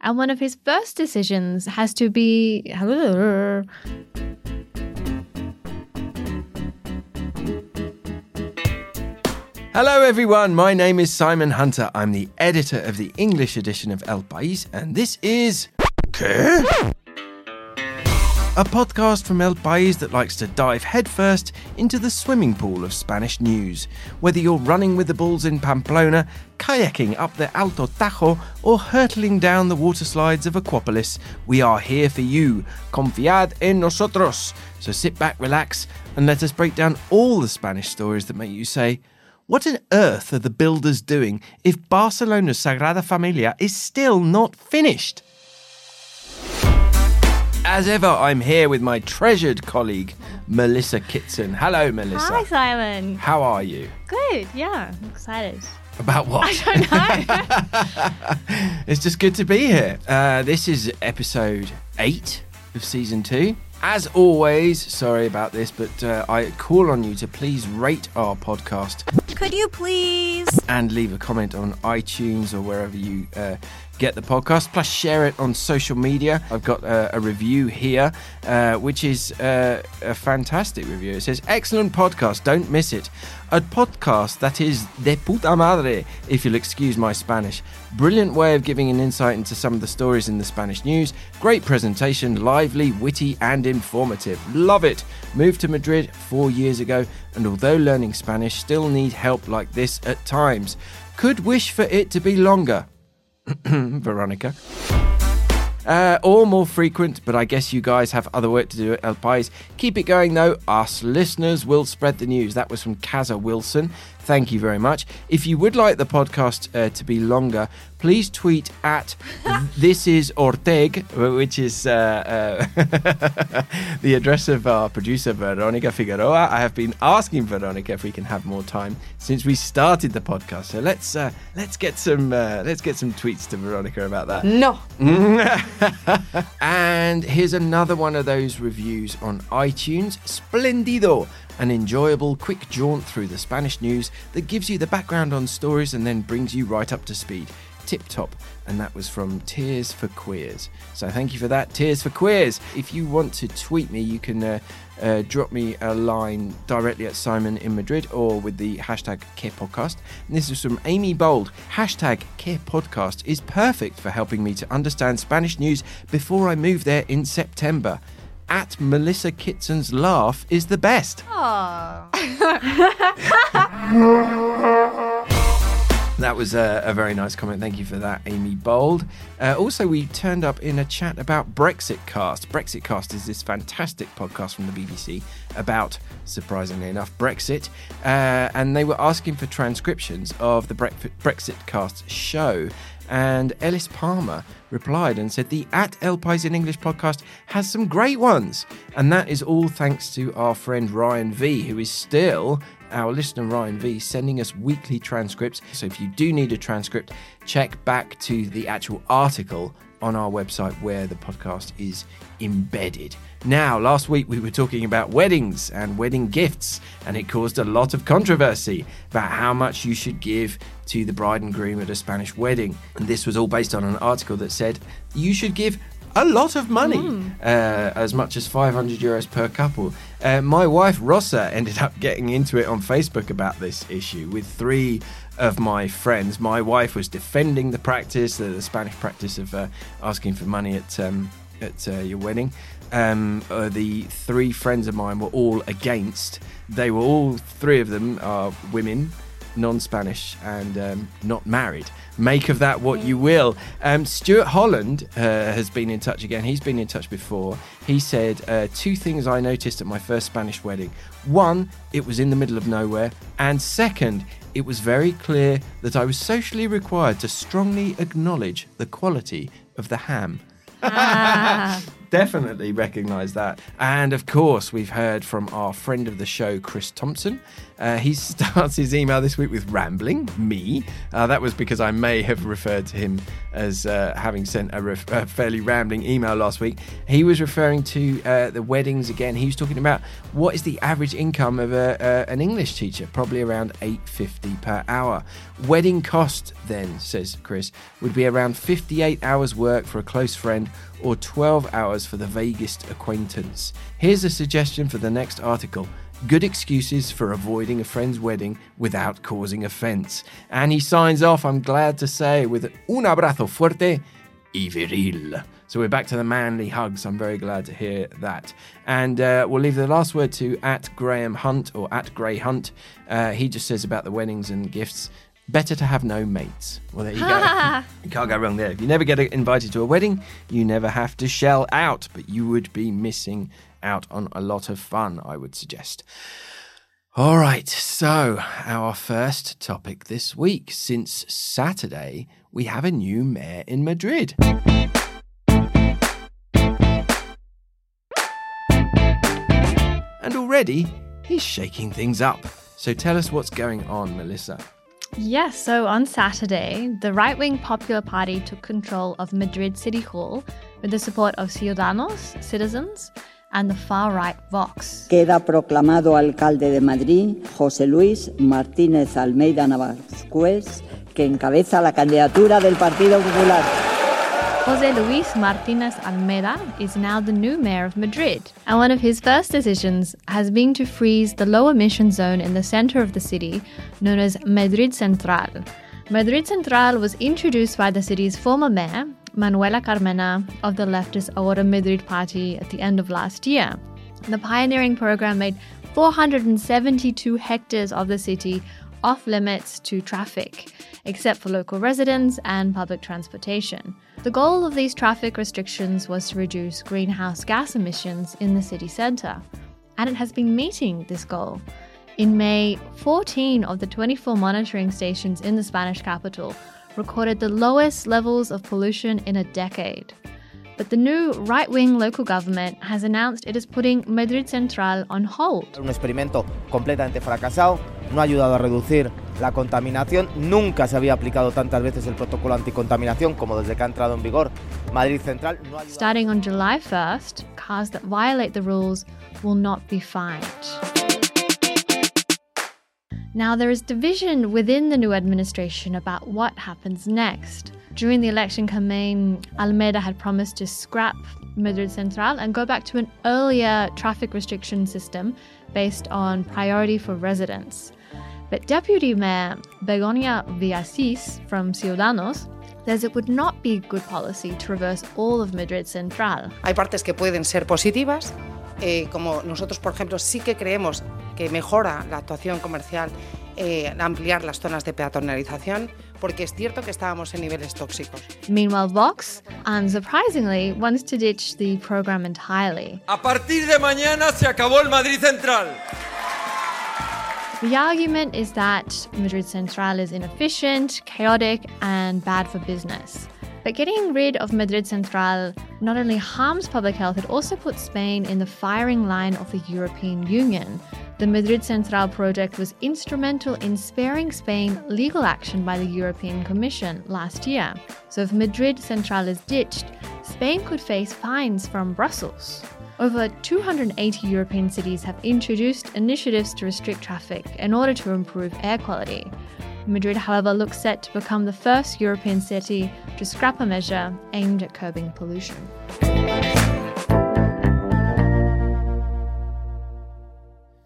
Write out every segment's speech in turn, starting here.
And one of his first decisions has to be. Hello, everyone. My name is Simon Hunter. I'm the editor of the English edition of El País, and this is. ¿Qué? A podcast from El País that likes to dive headfirst into the swimming pool of Spanish news. Whether you're running with the bulls in Pamplona, kayaking up the Alto Tajo, or hurtling down the water slides of Aquapolis, we are here for you. Confiad en nosotros. So sit back, relax, and let us break down all the Spanish stories that make you say, what on earth are the builders doing if Barcelona's Sagrada Familia is still not finished? As ever, I'm here with my treasured colleague, Melissa Kitson. Hello, Melissa. Hi, Simon. How are you? Good. Yeah, I'm excited. About what? I don't know. It's just good to be here. Uh, this is episode eight of season two. As always, sorry about this, but uh, I call on you to please rate our podcast Could you please? and leave a comment on iTunes or wherever you uh, get the podcast. Plus, share it on social media. I've got uh, a review here, uh, which is uh, a fantastic review. It says, Excellent podcast, don't miss it. A podcast that is de puta madre, if you'll excuse my Spanish. Brilliant way of giving an insight into some of the stories in the Spanish news. Great presentation, lively, witty, and informative. Love it. Moved to Madrid four years ago, and although learning Spanish, still need help like this at times. Could wish for it to be longer. Veronica. Uh, or more frequent, but I guess you guys have other work to do at El Pais. Keep it going though, us listeners will spread the news. That was from Kaza Wilson. Thank you very much. If you would like the podcast uh, to be longer, please tweet at this is Orteg, which is uh, uh, the address of our producer Veronica Figueroa. I have been asking Veronica if we can have more time since we started the podcast. So let's uh, let's get some uh, let's get some tweets to Veronica about that. No. and here's another one of those reviews on iTunes. Splendido! An enjoyable, quick jaunt through the Spanish news that gives you the background on stories and then brings you right up to speed. Tip top. And that was from Tears for Queers. So thank you for that, Tears for Queers. If you want to tweet me, you can uh, uh, drop me a line directly at Simon in Madrid or with the hashtag Care Podcast. And this is from Amy Bold. Hashtag Care Podcast is perfect for helping me to understand Spanish news before I move there in September. At Melissa Kitson's laugh is the best. Aw. That was a, a very nice comment. Thank you for that, Amy Bold. Uh, also, we turned up in a chat about Brexitcast. Brexit Cast is this fantastic podcast from the BBC about, surprisingly enough, Brexit. Uh, and they were asking for transcriptions of the Brexit, Cast show. And Ellis Palmer replied and said, The At El Pais in English podcast has some great ones. And that is all thanks to our friend Ryan V, who is still our listener Ryan V sending us weekly transcripts. So if you do need a transcript, check back to the actual article on our website where the podcast is embedded. Now, last week we were talking about weddings and wedding gifts, and it caused a lot of controversy about how much you should give to the bride and groom at a Spanish wedding. And this was all based on an article that said you should give a lot of money, uh, as much as 500 euros per couple. Uh, my wife Rossa ended up getting into it on Facebook about this issue with three of my friends. My wife was defending the practice, the, the Spanish practice of uh, asking for money at um, at uh, your wedding. Um, uh, the three friends of mine were all against. They were all three of them are women non-Spanish and um, not married. Make of that what you will. Um, Stuart Holland uh, has been in touch again. He's been in touch before. He said uh, two things I noticed at my first Spanish wedding. One, it was in the middle of nowhere, and second, it was very clear that I was socially required to strongly acknowledge the quality of the ham. Ah. definitely recognise that. And of course, we've heard from our friend of the show, Chris Thompson. Uh, he starts his email this week with rambling, me. Uh, that was because I may have referred to him as uh, having sent a, ref- a, fairly rambling email last week. He was referring to uh, the weddings again. He was talking about what is the average income of a, an English teacher, probably around 8.50 per hour. Wedding cost, then, says Chris, would be around 58 hours work for a close friend or 12 hours for the vaguest acquaintance. Here's a suggestion for the next article good excuses for avoiding a friend's wedding without causing offense. And he signs off, I'm glad to say, with un abrazo fuerte y viril. So we're back to the manly hugs. I'm very glad to hear that. And uh, we'll leave the last word to at Graham Hunt or at Gray Hunt. Uh, he just says about the weddings and gifts. Better to have no mates. Well, there you go. you can't go wrong there. If you never get invited to a wedding, you never have to shell out, but you would be missing out on a lot of fun, I would suggest. All right, so our first topic this week. Since Saturday, we have a new mayor in Madrid. And already, he's shaking things up. So tell us what's going on, Melissa. Yes, so on Saturday, the right wing Popular Party took control of Madrid City Hall with the support of Ciudadanos, citizens, and the far right Vox. Queda proclamado alcalde de Madrid José Luis Martínez Almeida Navascués, que encabeza la candidatura del Partido Popular. Jose Luis Martinez Almeida is now the new mayor of Madrid, and one of his first decisions has been to freeze the low emission zone in the center of the city, known as Madrid Central. Madrid Central was introduced by the city's former mayor, Manuela Carmena, of the leftist Ahora Madrid party at the end of last year. The pioneering program made 472 hectares of the city off limits to traffic, except for local residents and public transportation. The goal of these traffic restrictions was to reduce greenhouse gas emissions in the city centre, and it has been meeting this goal. In May, 14 of the 24 monitoring stations in the Spanish capital recorded the lowest levels of pollution in a decade. But the new right wing local government has announced it is putting Madrid Central on hold. Un experimento completamente fracasado, no ha ayudado a reducir la contaminación, nunca se había aplicado tantas veces el protocolo anticontaminación como desde que ha entrado en vigor Madrid Central. No Starting on July 1st, cars that violate the rules will not be fined. Now, there is division within the new administration about what happens next. During the election campaign, Almeida had promised to scrap Madrid Central and go back to an earlier traffic restriction system based on priority for residents. But Deputy Mayor Begoña Villacís from Ciudadanos says it would not be good policy to reverse all of Madrid Central. Hay partes que pueden ser positivas, eh, como nosotros, por ejemplo, sí que creemos que mejora la actuación comercial eh, ampliar las zonas de peatonalización, porque es cierto que estábamos en niveles tóxicos. Meanwhile, Vox, unsurprisingly, wants to ditch the program entirely. A partir de mañana se acabó el Madrid Central. The argument is that Madrid Central is inefficient, chaotic, and bad for business. But getting rid of Madrid Central not only harms public health, it also puts Spain in the firing line of the European Union. The Madrid Central project was instrumental in sparing Spain legal action by the European Commission last year. So if Madrid Central is ditched, Spain could face fines from Brussels. Over 280 European cities have introduced initiatives to restrict traffic in order to improve air quality. Madrid, however, looks set to become the first European city to scrap a measure aimed at curbing pollution.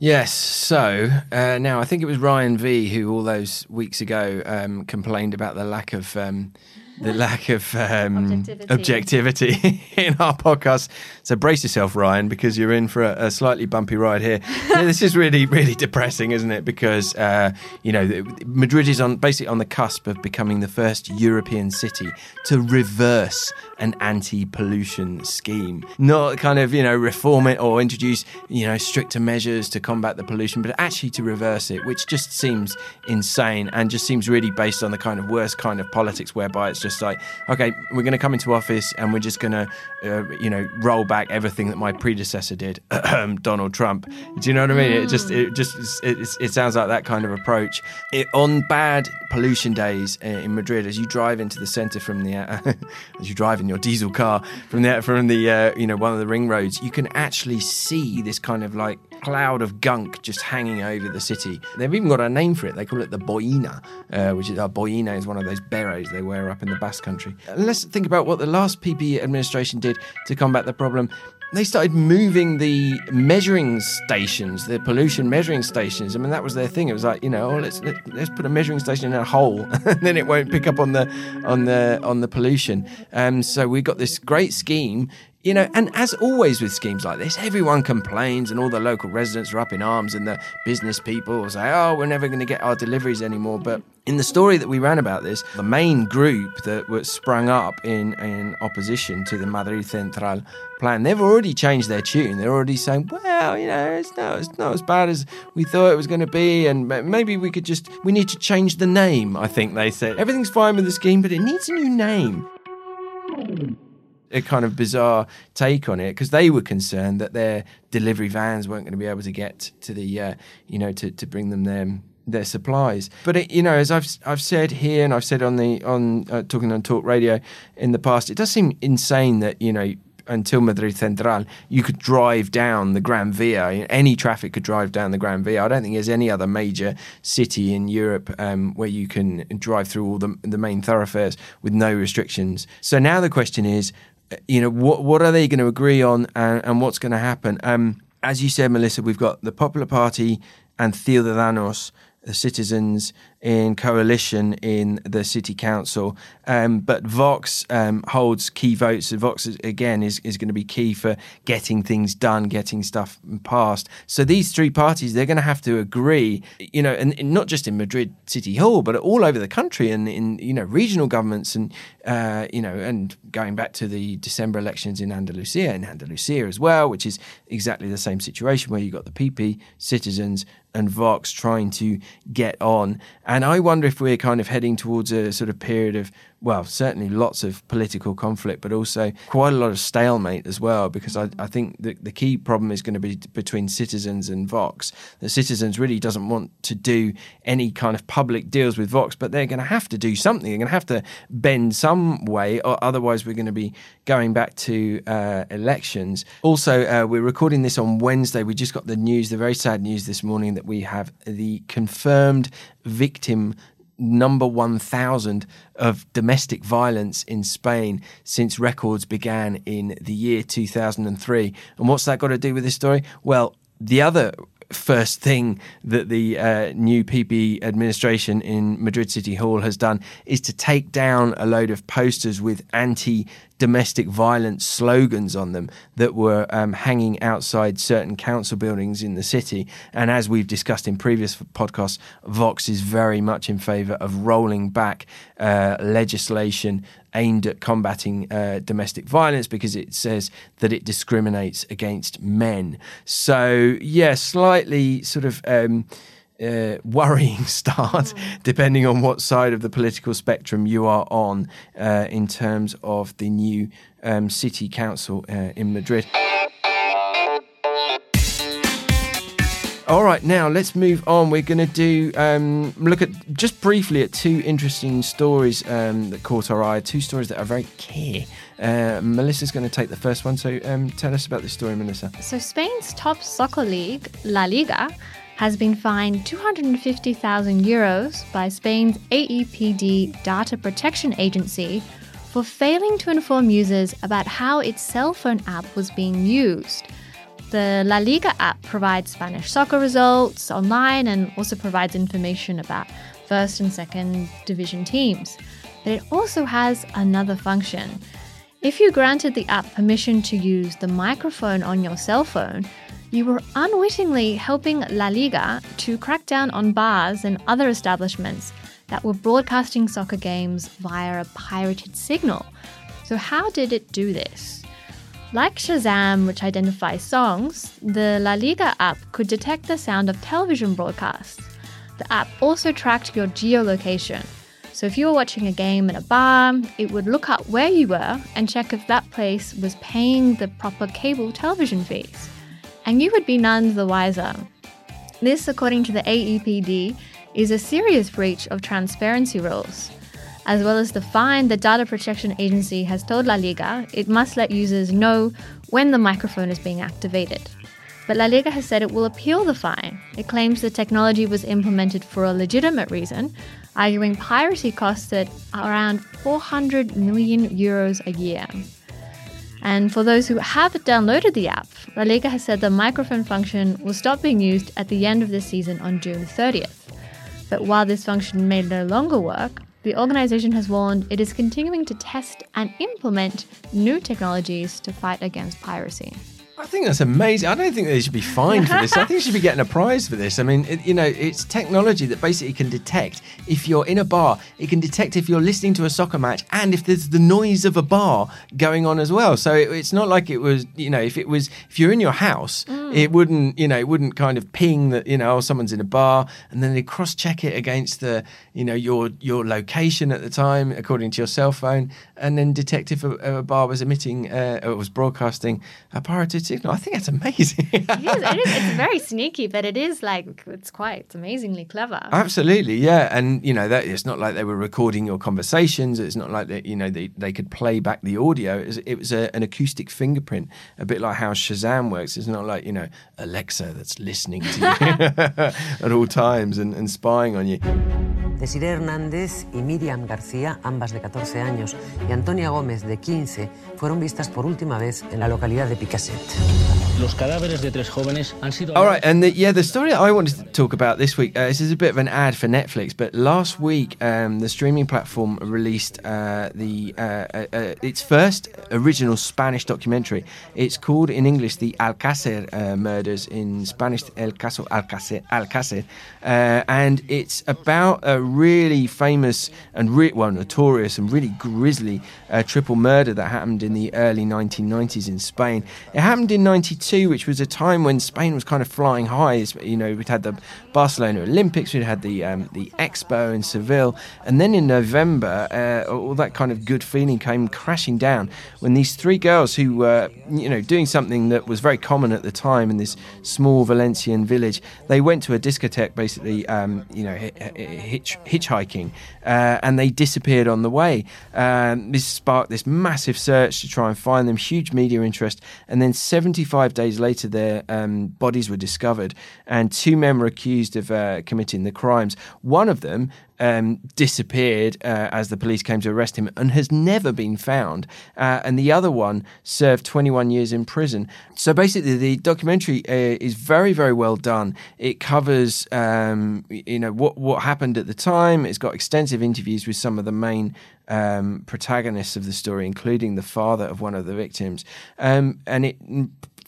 Yes. So uh, now I think it was Ryan V who all those weeks ago um, complained about the lack of um, the lack of um, objectivity. objectivity. in our podcast. So brace yourself, Ryan, because you're in for a, a slightly bumpy ride here. yeah, this is really, really depressing, isn't it? Because uh, you know Madrid is on basically on the cusp of becoming the first European city to reverse an anti-pollution scheme, not kind of you know reform it or introduce you know stricter measures to combat the pollution, but actually to reverse it, which just seems insane and just seems really based on the kind of worst kind of politics whereby it's just like, okay, we're going to come into office and we're just going to, uh, you know, roll back everything that my predecessor did, Donald Trump. Do you know what I mean? It just, it just, it, it sounds like that kind of approach. It, on bad pollution days uh, in Madrid, as you drive into the centre from the, as you drive in your diesel car from the from the, uh, you know, one of the ring roads, you can actually see this kind of like cloud of gunk just hanging over the city. They've even got a name for it. They call it the boina, uh, which is a uh, boina is one of those berets they wear up in the Basque Country. And let's think about what the last PP administration did to combat the problem they started moving the measuring stations, the pollution measuring stations. I mean, that was their thing. It was like, you know, oh, let's let, us let us put a measuring station in a hole, and then it won't pick up on the on the on the pollution. Um, so we got this great scheme you know, and as always with schemes like this, everyone complains and all the local residents are up in arms and the business people say, oh, we're never going to get our deliveries anymore. But in the story that we ran about this, the main group that was sprung up in, in opposition to the Madrid Central plan, they've already changed their tune. They're already saying, well, you know, it's not, it's not as bad as we thought it was going to be. And maybe we could just, we need to change the name, I think they said. Everything's fine with the scheme, but it needs a new name a kind of bizarre take on it because they were concerned that their delivery vans weren't going to be able to get to the uh, you know to, to bring them their their supplies. But it, you know, as I've I've said here and I've said on the on uh, talking on talk radio in the past, it does seem insane that you know until Madrid Central, you could drive down the Gran Via. Any traffic could drive down the Gran Via. I don't think there's any other major city in Europe um, where you can drive through all the, the main thoroughfares with no restrictions. So now the question is, you know, what what are they going to agree on, and, and what's going to happen? Um, as you said, Melissa, we've got the Popular Party and Ciudadanos the citizens in coalition in the city council. Um, but Vox um, holds key votes. Vox, again, is, is going to be key for getting things done, getting stuff passed. So these three parties, they're going to have to agree, you know, and, and, not just in Madrid City Hall, but all over the country and in, you know, regional governments and, uh, you know, and going back to the December elections in Andalusia, in Andalusia as well, which is exactly the same situation where you've got the PP, citizens, and Vox trying to get on. And I wonder if we're kind of heading towards a sort of period of well, certainly lots of political conflict, but also quite a lot of stalemate as well, because I, I think the, the key problem is going to be between citizens and Vox. The citizens really doesn't want to do any kind of public deals with Vox, but they're going to have to do something. They're going to have to bend some way, or otherwise we're going to be going back to uh, elections. Also, uh, we're recording this on Wednesday. We just got the news, the very sad news this morning that we have the confirmed victim number 1000 of domestic violence in Spain since records began in the year 2003. And what's that got to do with this story? Well, the other first thing that the uh, new PP administration in Madrid City Hall has done is to take down a load of posters with anti domestic violence slogans on them that were um, hanging outside certain council buildings in the city. And as we've discussed in previous podcasts, Vox is very much in favour of rolling back uh, legislation aimed at combating uh, domestic violence because it says that it discriminates against men. So, yeah, slightly sort of. Um, uh, worrying start, mm. depending on what side of the political spectrum you are on, uh, in terms of the new um, city council uh, in Madrid. All right, now let's move on. We're going to do um, look at just briefly at two interesting stories um, that caught our eye. Two stories that are very key. Uh, Melissa's going to take the first one. So um, tell us about this story, Melissa. So Spain's top soccer league, La Liga, has been fined 250,000 euros by Spain's AEPD Data Protection Agency for failing to inform users about how its cell phone app was being used. The La Liga app provides Spanish soccer results online and also provides information about first and second division teams. But it also has another function. If you granted the app permission to use the microphone on your cell phone, you were unwittingly helping La Liga to crack down on bars and other establishments that were broadcasting soccer games via a pirated signal. So, how did it do this? Like Shazam, which identifies songs, the La Liga app could detect the sound of television broadcasts. The app also tracked your geolocation. So if you were watching a game in a bar, it would look up where you were and check if that place was paying the proper cable television fees. And you would be none the wiser. This, according to the AEPD, is a serious breach of transparency rules. As well as the fine, the Data Protection Agency has told La Liga it must let users know when the microphone is being activated. But La Liga has said it will appeal the fine. It claims the technology was implemented for a legitimate reason, arguing piracy costed around 400 million euros a year. And for those who have downloaded the app, La Liga has said the microphone function will stop being used at the end of the season on June 30th. But while this function may no longer work, the organization has warned it is continuing to test and implement new technologies to fight against piracy. I think that's amazing. I don't think they should be fined for this. I think they should be getting a prize for this. I mean, it, you know, it's technology that basically can detect if you're in a bar, it can detect if you're listening to a soccer match and if there's the noise of a bar going on as well. So it, it's not like it was, you know, if it was, if you're in your house, mm. it wouldn't, you know, it wouldn't kind of ping that, you know, oh, someone's in a bar and then they cross check it against the, you know, your your location at the time according to your cell phone and then detect if a, a bar was emitting uh, or was broadcasting a pirated signal. I think that's amazing. it is. It is. It's very sneaky, but it is like it's quite it's amazingly clever. Absolutely, yeah. And you know that it's not like they were recording your conversations. It's not like that. You know they, they could play back the audio. It was, it was a, an acoustic fingerprint, a bit like how Shazam works. It's not like you know Alexa that's listening to you at all times and, and spying on you. Desiree Hernández y Miriam García, ambas de 14 años, y Antonia Gómez, de 15, fueron vistas por última vez en la localidad de Picassent. Los cadáveres de tres jóvenes han sido. All right, and the, yeah, the story I wanted to talk about this week. Uh, this is a bit of an ad for Netflix, but last week um, the streaming platform released uh, the uh, uh, uh its first original Spanish documentary. It's called in English the Alcácer uh, murders, in Spanish El Caso Alcácer, Alcácer and it's about a really famous and re- well notorious and really grisly triple murder that happened in the early 1990s in Spain. It happened in 92, which was a time when Spain was kind of flying high. You know, we'd had the Barcelona Olympics, we'd had the um, the Expo in Seville, and then in November, uh, all that kind of good feeling came crashing down when these three girls who were, you know, doing something that was very common at the time in this small Valencian village, they went to a discotheque, basically, um, you know, hitch, hitchhiking, uh, and they disappeared on the way. Um, this sparked this massive search to try and find them, huge media interest, and then 75 days later, their um, bodies were discovered, and two men were accused of uh, committing the crimes. One of them um, disappeared uh, as the police came to arrest him and has never been found. Uh, and the other one served 21 years in prison. So basically, the documentary uh, is very, very well done. It covers, um, you know, what what happened at the time. It's got extensive interviews with some of the main um, protagonists of the story, including the father of one of the victims. Um, and it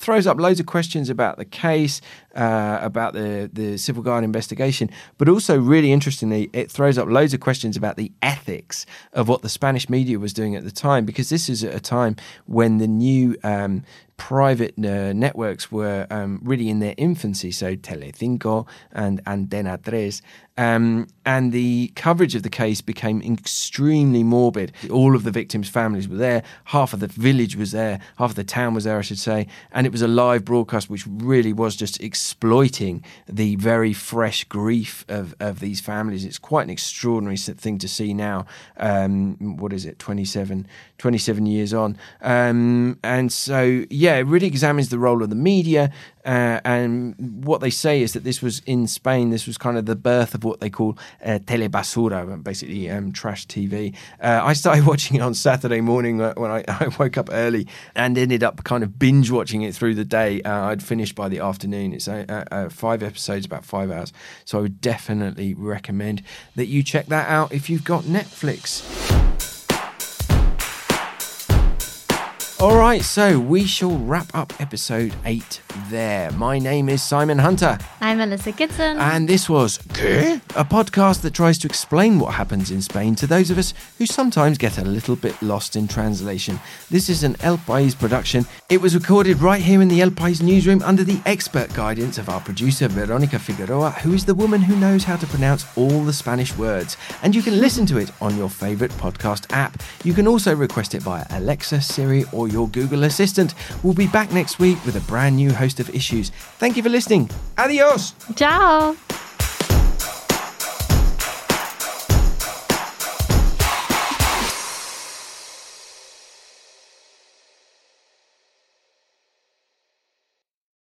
throws up loads of questions about the case, uh, about the, the civil guard investigation, but also, really interestingly, it throws up loads of questions about the ethics of what the Spanish media was doing at the time, because this is at a time when the new um, private uh, networks were um, really in their infancy, so Telecinco and Antena Tres. Um, and the coverage of the case became extremely morbid. All of the victims' families were there, half of the village was there, half of the town was there, I should say. And it was a live broadcast which really was just exploiting the very fresh grief of, of these families. It's quite an extraordinary thing to see now. Um, what is it, 27, 27 years on? Um, and so, yeah, it really examines the role of the media, uh, and what they say is that this was in Spain, this was kind of the birth of what they call uh, telebasura, basically um, trash TV. Uh, I started watching it on Saturday morning when I, I, woke up early and ended up kind of binge watching it through the day. Uh, I'd finished by the afternoon. It's uh, uh, five episodes, about five hours. So I would definitely recommend that you check that out if you've got Netflix. All right, so we shall wrap up episode 8 there. My name is Simon Hunter, I'm Melissa Kitson. and this was ¿Qué? a podcast that tries to explain what happens in Spain to those of us who sometimes get a little bit lost in translation. This is an El País production. It was recorded right here in the El País newsroom under the expert guidance of our producer Veronica Figueroa, who is the woman who knows how to pronounce all the Spanish words. And you can listen to it on your favorite podcast app. You can also request it via Alexa, Siri, or your Google Assistant. We'll be back next week with a brand new host of issues. Thank you for listening. Adios. Ciao.